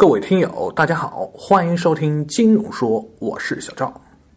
各位听友，大家好，欢迎收听金融说，我是小赵。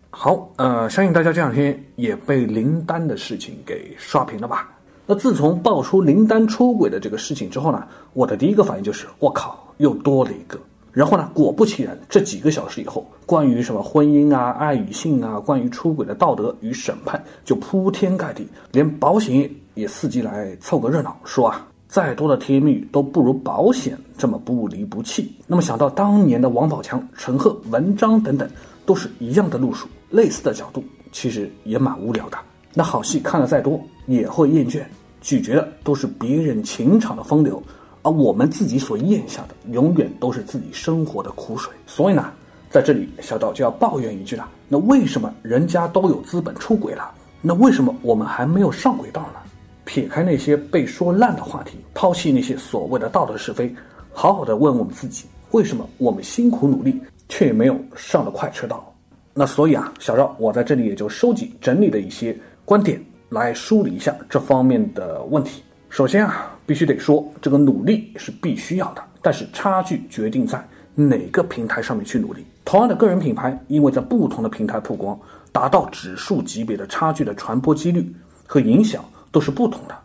好，呃，相信大家这两天也被林丹的事情给刷屏了吧？那自从爆出林丹出轨的这个事情之后呢，我的第一个反应就是，我靠，又多了一个。然后呢，果不其然，这几个小时以后，关于什么婚姻啊、爱与性啊，关于出轨的道德与审判，就铺天盖地，连保险业也伺机来凑个热闹，说啊。再多的甜言蜜语都不如保险这么不离不弃。那么想到当年的王宝强、陈赫、文章等等，都是一样的路数，类似的角度，其实也蛮无聊的。那好戏看了再多也会厌倦，咀嚼的都是别人情场的风流，而我们自己所咽下的，永远都是自己生活的苦水。所以呢，在这里小道就要抱怨一句了：那为什么人家都有资本出轨了，那为什么我们还没有上轨道呢？撇开那些被说烂的话题，抛弃那些所谓的道德是非，好好的问我们自己：为什么我们辛苦努力却没有上了快车道？那所以啊，小赵，我在这里也就收集整理了一些观点，来梳理一下这方面的问题。首先啊，必须得说，这个努力是必须要的，但是差距决定在哪个平台上面去努力。同样的个人品牌，因为在不同的平台曝光，达到指数级别的差距的传播几率和影响。都是不同的。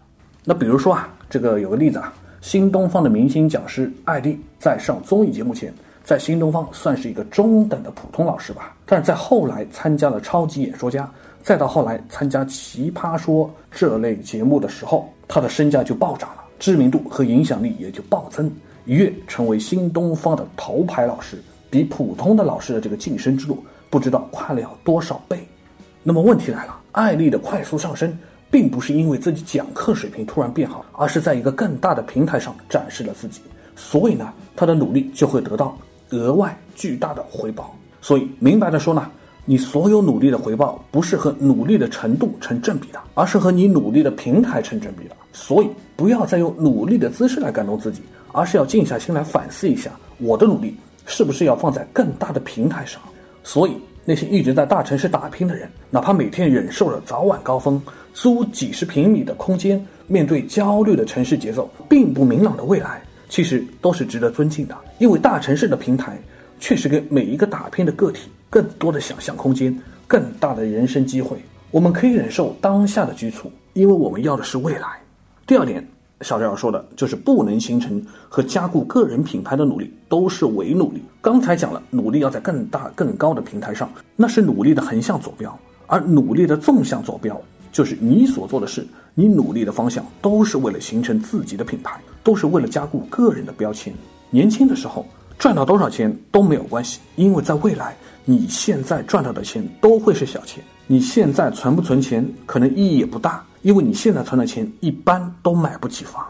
那比如说啊，这个有个例子啊，新东方的明星讲师艾丽在上综艺节目前，在新东方算是一个中等的普通老师吧。但是在后来参加了超级演说家，再到后来参加奇葩说这类节目的时候，他的身价就暴涨了，知名度和影响力也就暴增，一跃成为新东方的头牌老师，比普通的老师的这个晋升之路不知道快了多少倍。那么问题来了，艾丽的快速上升。并不是因为自己讲课水平突然变好，而是在一个更大的平台上展示了自己，所以呢，他的努力就会得到额外巨大的回报。所以明白的说呢，你所有努力的回报不是和努力的程度成正比的，而是和你努力的平台成正比的。所以不要再用努力的姿势来感动自己，而是要静下心来反思一下，我的努力是不是要放在更大的平台上。所以。那些一直在大城市打拼的人，哪怕每天忍受着早晚高峰，租几十平米的空间，面对焦虑的城市节奏，并不明朗的未来，其实都是值得尊敬的。因为大城市的平台，确实给每一个打拼的个体更多的想象空间，更大的人生机会。我们可以忍受当下的局促，因为我们要的是未来。第二点。小赵要说的就是不能形成和加固个人品牌的努力都是伪努力。刚才讲了，努力要在更大更高的平台上，那是努力的横向坐标；而努力的纵向坐标，就是你所做的事，你努力的方向都是为了形成自己的品牌，都是为了加固个人的标签。年轻的时候赚到多少钱都没有关系，因为在未来，你现在赚到的钱都会是小钱。你现在存不存钱，可能意义也不大。因为你现在存的钱一般都买不起房，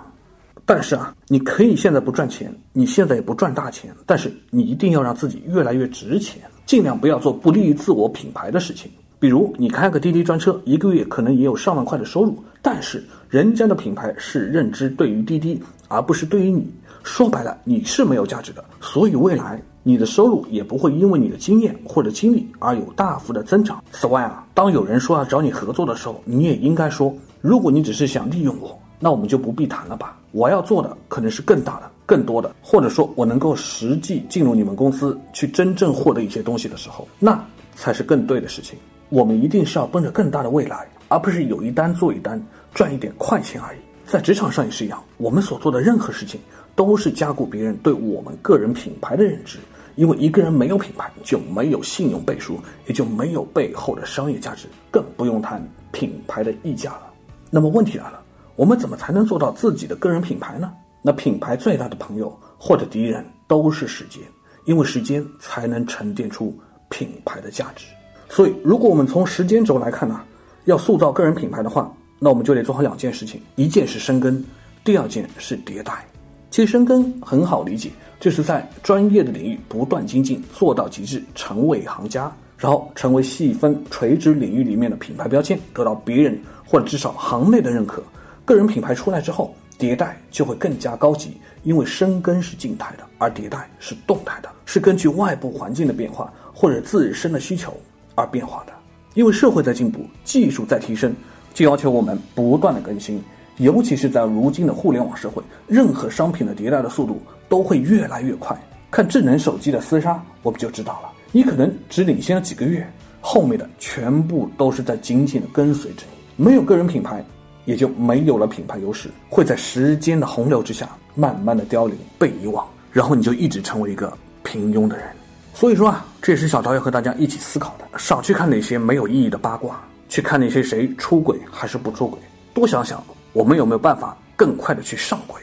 但是啊，你可以现在不赚钱，你现在也不赚大钱，但是你一定要让自己越来越值钱，尽量不要做不利于自我品牌的事情。比如你开个滴滴专车，一个月可能也有上万块的收入，但是人家的品牌是认知对于滴滴，而不是对于你。说白了，你是没有价值的，所以未来。你的收入也不会因为你的经验或者经历而有大幅的增长。此外啊，当有人说要找你合作的时候，你也应该说：如果你只是想利用我，那我们就不必谈了吧。我要做的可能是更大的、更多的，或者说我能够实际进入你们公司去真正获得一些东西的时候，那才是更对的事情。我们一定是要奔着更大的未来，而不是有一单做一单，赚一点快钱而已。在职场上也是一样，我们所做的任何事情都是加固别人对我们个人品牌的认知。因为一个人没有品牌，就没有信用背书，也就没有背后的商业价值，更不用谈品牌的溢价了。那么问题来了，我们怎么才能做到自己的个人品牌呢？那品牌最大的朋友或者敌人都是时间，因为时间才能沉淀出品牌的价值。所以，如果我们从时间轴来看呢，要塑造个人品牌的话，那我们就得做好两件事情：一件是深耕，第二件是迭代。其实深耕很好理解。就是在专业的领域不断精进，做到极致，成为行家，然后成为细分垂直领域里面的品牌标签，得到别人或者至少行内的认可。个人品牌出来之后，迭代就会更加高级，因为深耕是静态的，而迭代是动态的，是根据外部环境的变化或者自身的需求而变化的。因为社会在进步，技术在提升，就要求我们不断的更新。尤其是在如今的互联网社会，任何商品的迭代的速度都会越来越快。看智能手机的厮杀，我们就知道了，你可能只领先了几个月，后面的全部都是在紧紧的跟随着你。没有个人品牌，也就没有了品牌优势，会在时间的洪流之下慢慢的凋零、被遗忘，然后你就一直成为一个平庸的人。所以说啊，这也是小陶要和大家一起思考的：少去看那些没有意义的八卦，去看那些谁出轨还是不出轨，多想想我们有没有办法更快的去上轨。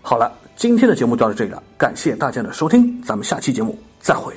好了，今天的节目就到这里了，感谢大家的收听，咱们下期节目再会。